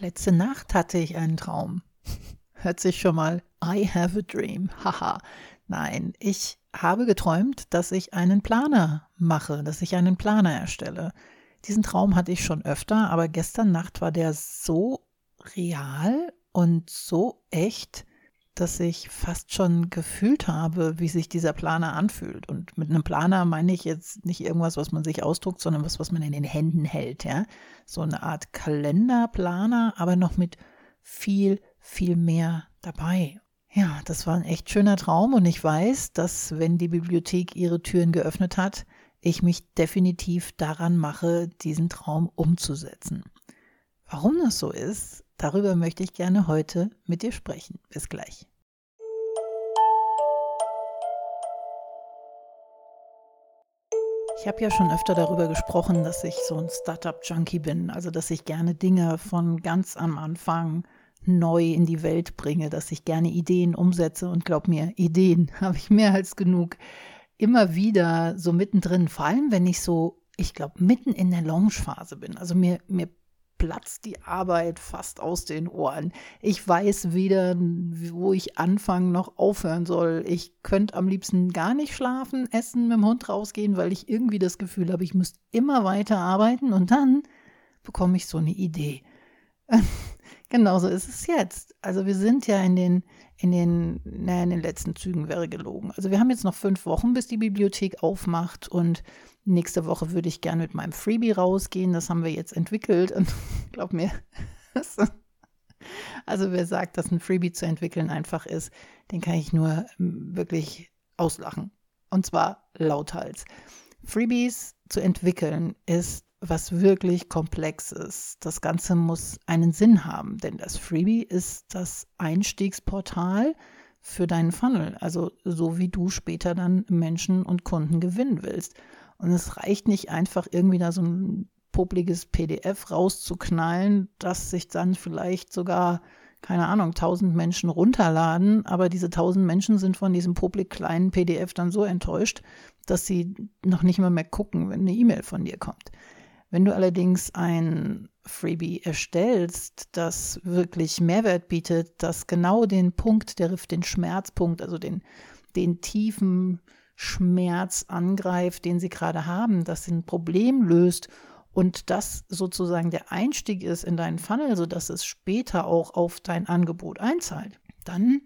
Letzte Nacht hatte ich einen Traum. Hört sich schon mal I have a dream. Haha. Nein, ich habe geträumt, dass ich einen Planer mache, dass ich einen Planer erstelle. Diesen Traum hatte ich schon öfter, aber gestern Nacht war der so real und so echt, dass ich fast schon gefühlt habe, wie sich dieser Planer anfühlt. Und mit einem Planer meine ich jetzt nicht irgendwas, was man sich ausdruckt, sondern was, was man in den Händen hält, ja. So eine Art Kalenderplaner, aber noch mit viel, viel mehr dabei. Ja, das war ein echt schöner Traum und ich weiß, dass wenn die Bibliothek ihre Türen geöffnet hat, ich mich definitiv daran mache, diesen Traum umzusetzen. Warum das so ist, darüber möchte ich gerne heute mit dir sprechen. Bis gleich. Ich habe ja schon öfter darüber gesprochen, dass ich so ein Startup-Junkie bin, also dass ich gerne Dinge von ganz am Anfang neu in die Welt bringe, dass ich gerne Ideen umsetze und glaub mir, Ideen habe ich mehr als genug. Immer wieder so mittendrin, vor allem wenn ich so, ich glaube, mitten in der Launchphase bin. Also mir, mir platzt die Arbeit fast aus den Ohren. Ich weiß weder, wo ich anfangen noch aufhören soll. Ich könnte am liebsten gar nicht schlafen, essen, mit dem Hund rausgehen, weil ich irgendwie das Gefühl habe, ich müsste immer weiter arbeiten und dann bekomme ich so eine Idee. Genauso ist es jetzt. Also wir sind ja in den, in den, naja, in den letzten Zügen wäre gelogen. Also wir haben jetzt noch fünf Wochen, bis die Bibliothek aufmacht und nächste Woche würde ich gerne mit meinem Freebie rausgehen. Das haben wir jetzt entwickelt und glaub mir, also wer sagt, dass ein Freebie zu entwickeln einfach ist, den kann ich nur ähm, wirklich auslachen. Und zwar lauthals. Freebies zu entwickeln ist was wirklich Komplexes. Das Ganze muss einen Sinn haben, denn das Freebie ist das Einstiegsportal für deinen Funnel, also so wie du später dann Menschen und Kunden gewinnen willst. Und es reicht nicht einfach irgendwie da so ein publiges PDF rauszuknallen, das sich dann vielleicht sogar, keine Ahnung, tausend Menschen runterladen, aber diese tausend Menschen sind von diesem publik kleinen PDF dann so enttäuscht, dass sie noch nicht mal mehr gucken, wenn eine E-Mail von dir kommt. Wenn du allerdings ein Freebie erstellst, das wirklich Mehrwert bietet, das genau den Punkt, der den Schmerzpunkt, also den, den tiefen Schmerz angreift, den sie gerade haben, das ein Problem löst und das sozusagen der Einstieg ist in deinen Funnel, sodass es später auch auf dein Angebot einzahlt, dann,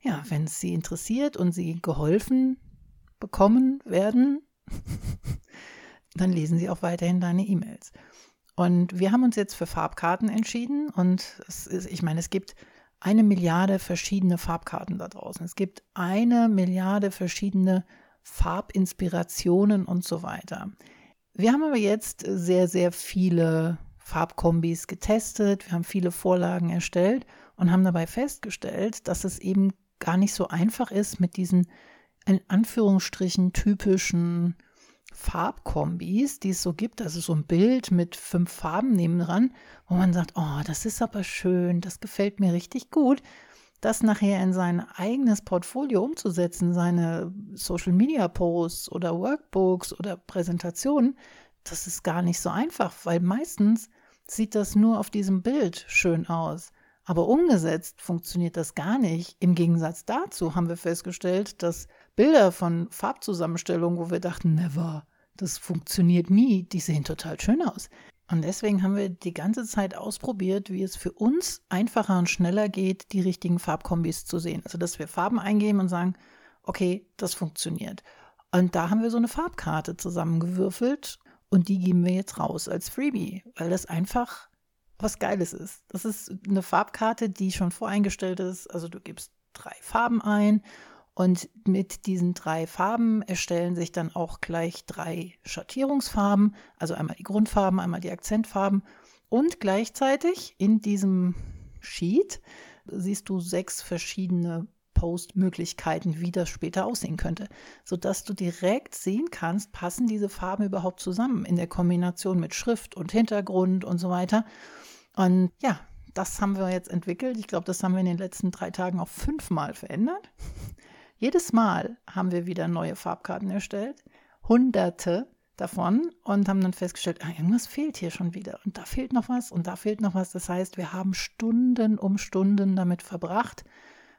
ja, wenn es sie interessiert und sie geholfen bekommen werden, dann lesen sie auch weiterhin deine E-Mails. Und wir haben uns jetzt für Farbkarten entschieden und ist, ich meine, es gibt eine Milliarde verschiedene Farbkarten da draußen. Es gibt eine Milliarde verschiedene Farbinspirationen und so weiter. Wir haben aber jetzt sehr, sehr viele Farbkombis getestet. Wir haben viele Vorlagen erstellt und haben dabei festgestellt, dass es eben gar nicht so einfach ist mit diesen in Anführungsstrichen typischen Farbkombis, die es so gibt, also so ein Bild mit fünf Farben nebendran, wo man sagt, oh, das ist aber schön, das gefällt mir richtig gut, das nachher in sein eigenes Portfolio umzusetzen, seine Social Media Posts oder Workbooks oder Präsentationen, das ist gar nicht so einfach, weil meistens sieht das nur auf diesem Bild schön aus. Aber umgesetzt funktioniert das gar nicht. Im Gegensatz dazu haben wir festgestellt, dass Bilder von Farbzusammenstellungen, wo wir dachten, never, das funktioniert nie, die sehen total schön aus. Und deswegen haben wir die ganze Zeit ausprobiert, wie es für uns einfacher und schneller geht, die richtigen Farbkombis zu sehen. Also, dass wir Farben eingeben und sagen, okay, das funktioniert. Und da haben wir so eine Farbkarte zusammengewürfelt und die geben wir jetzt raus als Freebie, weil das einfach was Geiles ist. Das ist eine Farbkarte, die schon voreingestellt ist. Also du gibst drei Farben ein und mit diesen drei Farben erstellen sich dann auch gleich drei Schattierungsfarben, also einmal die Grundfarben, einmal die Akzentfarben. Und gleichzeitig in diesem Sheet siehst du sechs verschiedene Postmöglichkeiten, wie das später aussehen könnte, sodass du direkt sehen kannst, passen diese Farben überhaupt zusammen in der Kombination mit Schrift und Hintergrund und so weiter. Und ja, das haben wir jetzt entwickelt. Ich glaube, das haben wir in den letzten drei Tagen auch fünfmal verändert. Jedes Mal haben wir wieder neue Farbkarten erstellt. Hunderte davon und haben dann festgestellt, ah, irgendwas fehlt hier schon wieder und da fehlt noch was und da fehlt noch was. Das heißt, wir haben Stunden um Stunden damit verbracht,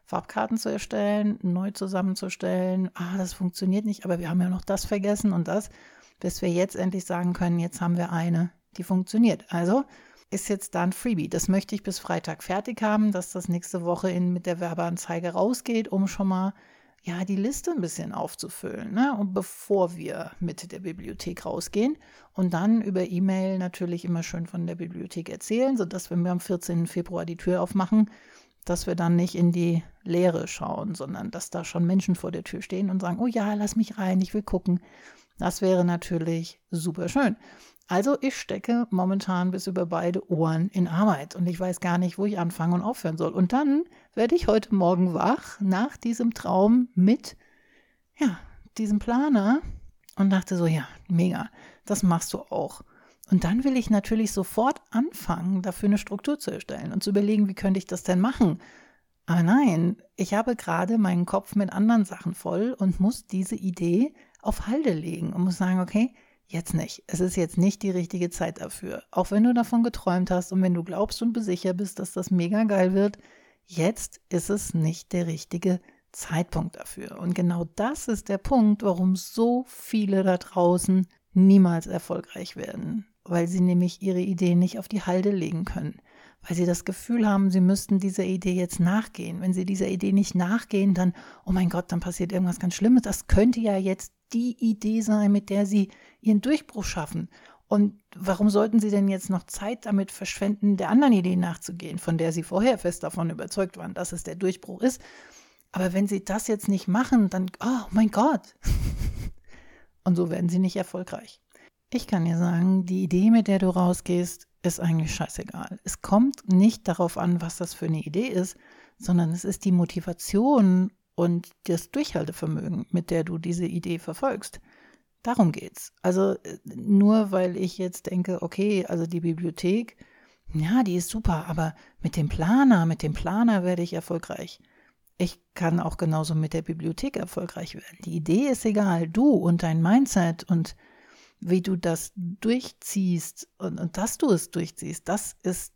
Farbkarten zu erstellen, neu zusammenzustellen. Ah, das funktioniert nicht, aber wir haben ja noch das vergessen und das, bis wir jetzt endlich sagen können, jetzt haben wir eine, die funktioniert. Also ist jetzt da ein Freebie. Das möchte ich bis Freitag fertig haben, dass das nächste Woche in, mit der Werbeanzeige rausgeht, um schon mal ja, die Liste ein bisschen aufzufüllen, ne? Und bevor wir mit der Bibliothek rausgehen und dann über E-Mail natürlich immer schön von der Bibliothek erzählen, sodass wenn wir am 14. Februar die Tür aufmachen, dass wir dann nicht in die Leere schauen, sondern dass da schon Menschen vor der Tür stehen und sagen, oh ja, lass mich rein, ich will gucken. Das wäre natürlich super schön. Also ich stecke momentan bis über beide Ohren in Arbeit und ich weiß gar nicht, wo ich anfangen und aufhören soll. Und dann werde ich heute Morgen wach nach diesem Traum mit, ja, diesem Planer und dachte so, ja, mega, das machst du auch. Und dann will ich natürlich sofort anfangen, dafür eine Struktur zu erstellen und zu überlegen, wie könnte ich das denn machen. Aber nein, ich habe gerade meinen Kopf mit anderen Sachen voll und muss diese Idee auf Halde legen und muss sagen, okay, Jetzt nicht. Es ist jetzt nicht die richtige Zeit dafür. Auch wenn du davon geträumt hast und wenn du glaubst und besicher bist, dass das mega geil wird, jetzt ist es nicht der richtige Zeitpunkt dafür. Und genau das ist der Punkt, warum so viele da draußen niemals erfolgreich werden, weil sie nämlich ihre Ideen nicht auf die Halde legen können, weil sie das Gefühl haben, sie müssten dieser Idee jetzt nachgehen. Wenn sie dieser Idee nicht nachgehen, dann, oh mein Gott, dann passiert irgendwas ganz Schlimmes. Das könnte ja jetzt die Idee sein, mit der sie ihren Durchbruch schaffen. Und warum sollten sie denn jetzt noch Zeit damit verschwenden, der anderen Idee nachzugehen, von der sie vorher fest davon überzeugt waren, dass es der Durchbruch ist? Aber wenn sie das jetzt nicht machen, dann, oh mein Gott. Und so werden sie nicht erfolgreich. Ich kann dir sagen, die Idee, mit der du rausgehst, ist eigentlich scheißegal. Es kommt nicht darauf an, was das für eine Idee ist, sondern es ist die Motivation und das Durchhaltevermögen, mit der du diese Idee verfolgst. Darum geht's. Also äh, nur weil ich jetzt denke, okay, also die Bibliothek, ja, die ist super, aber mit dem Planer, mit dem Planer werde ich erfolgreich. Ich kann auch genauso mit der Bibliothek erfolgreich werden. Die Idee ist egal, du und dein Mindset und wie du das durchziehst und, und dass du es durchziehst, das ist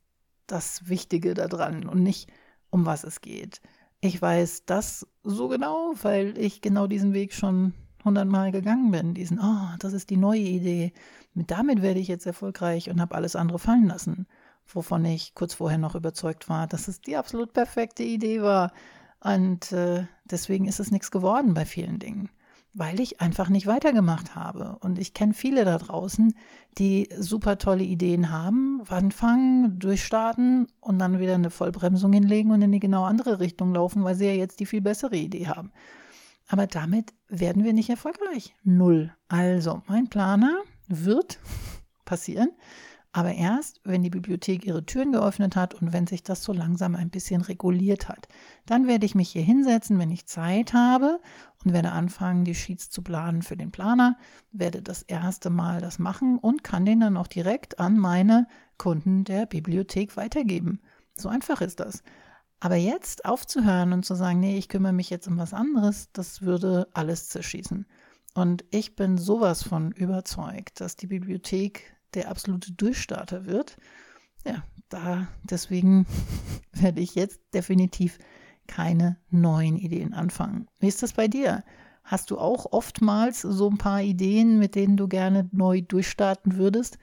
das Wichtige daran und nicht um was es geht. Ich weiß das so genau, weil ich genau diesen Weg schon hundertmal gegangen bin. Diesen, oh, das ist die neue Idee. Mit damit werde ich jetzt erfolgreich und habe alles andere fallen lassen, wovon ich kurz vorher noch überzeugt war, dass es die absolut perfekte Idee war. Und äh, deswegen ist es nichts geworden bei vielen Dingen weil ich einfach nicht weitergemacht habe. Und ich kenne viele da draußen, die super tolle Ideen haben, anfangen, durchstarten und dann wieder eine Vollbremsung hinlegen und in die genau andere Richtung laufen, weil sie ja jetzt die viel bessere Idee haben. Aber damit werden wir nicht erfolgreich. Null. Also, mein Planer wird passieren, aber erst, wenn die Bibliothek ihre Türen geöffnet hat und wenn sich das so langsam ein bisschen reguliert hat. Dann werde ich mich hier hinsetzen, wenn ich Zeit habe und werde anfangen, die Sheets zu planen für den Planer, werde das erste Mal das machen und kann den dann auch direkt an meine Kunden der Bibliothek weitergeben. So einfach ist das. Aber jetzt aufzuhören und zu sagen, nee, ich kümmere mich jetzt um was anderes, das würde alles zerschießen. Und ich bin sowas von überzeugt, dass die Bibliothek der absolute Durchstarter wird. Ja, da deswegen werde ich jetzt definitiv keine neuen Ideen anfangen. Wie ist das bei dir? Hast du auch oftmals so ein paar Ideen, mit denen du gerne neu durchstarten würdest?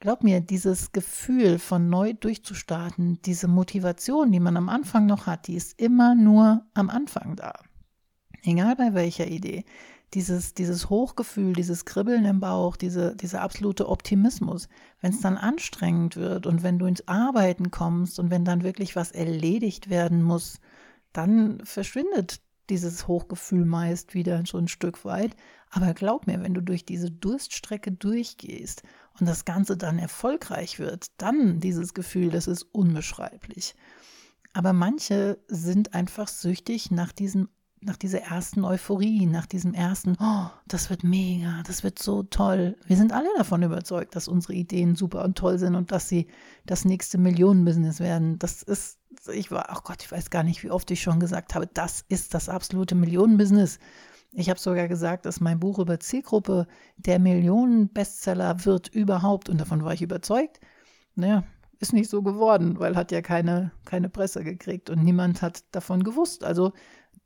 Glaub mir, dieses Gefühl von neu durchzustarten, diese Motivation, die man am Anfang noch hat, die ist immer nur am Anfang da. Egal bei welcher Idee dieses, dieses Hochgefühl, dieses Kribbeln im Bauch, diese, dieser absolute Optimismus, wenn es dann anstrengend wird und wenn du ins Arbeiten kommst und wenn dann wirklich was erledigt werden muss, dann verschwindet dieses Hochgefühl meist wieder so ein Stück weit. Aber glaub mir, wenn du durch diese Durststrecke durchgehst und das Ganze dann erfolgreich wird, dann dieses Gefühl, das ist unbeschreiblich. Aber manche sind einfach süchtig nach diesem nach dieser ersten Euphorie, nach diesem ersten, oh, das wird mega, das wird so toll. Wir sind alle davon überzeugt, dass unsere Ideen super und toll sind und dass sie das nächste Millionenbusiness werden. Das ist, ich war, ach oh Gott, ich weiß gar nicht, wie oft ich schon gesagt habe, das ist das absolute Millionenbusiness. Ich habe sogar gesagt, dass mein Buch über Zielgruppe der Millionen-Bestseller wird überhaupt und davon war ich überzeugt. Naja, ist nicht so geworden, weil hat ja keine, keine Presse gekriegt und niemand hat davon gewusst. Also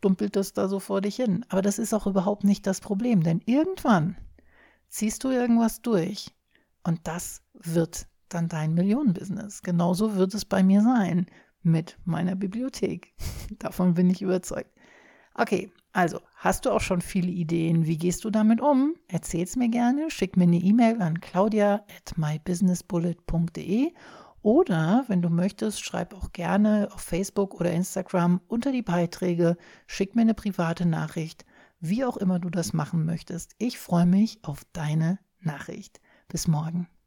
dumpelt das da so vor dich hin. Aber das ist auch überhaupt nicht das Problem, denn irgendwann ziehst du irgendwas durch und das wird dann dein Millionenbusiness. Genauso wird es bei mir sein mit meiner Bibliothek. Davon bin ich überzeugt. Okay, also hast du auch schon viele Ideen? Wie gehst du damit um? Erzähl's mir gerne. Schick mir eine E-Mail an claudia at mybusinessbullet.de oder wenn du möchtest, schreib auch gerne auf Facebook oder Instagram unter die Beiträge, schick mir eine private Nachricht, wie auch immer du das machen möchtest. Ich freue mich auf deine Nachricht. Bis morgen.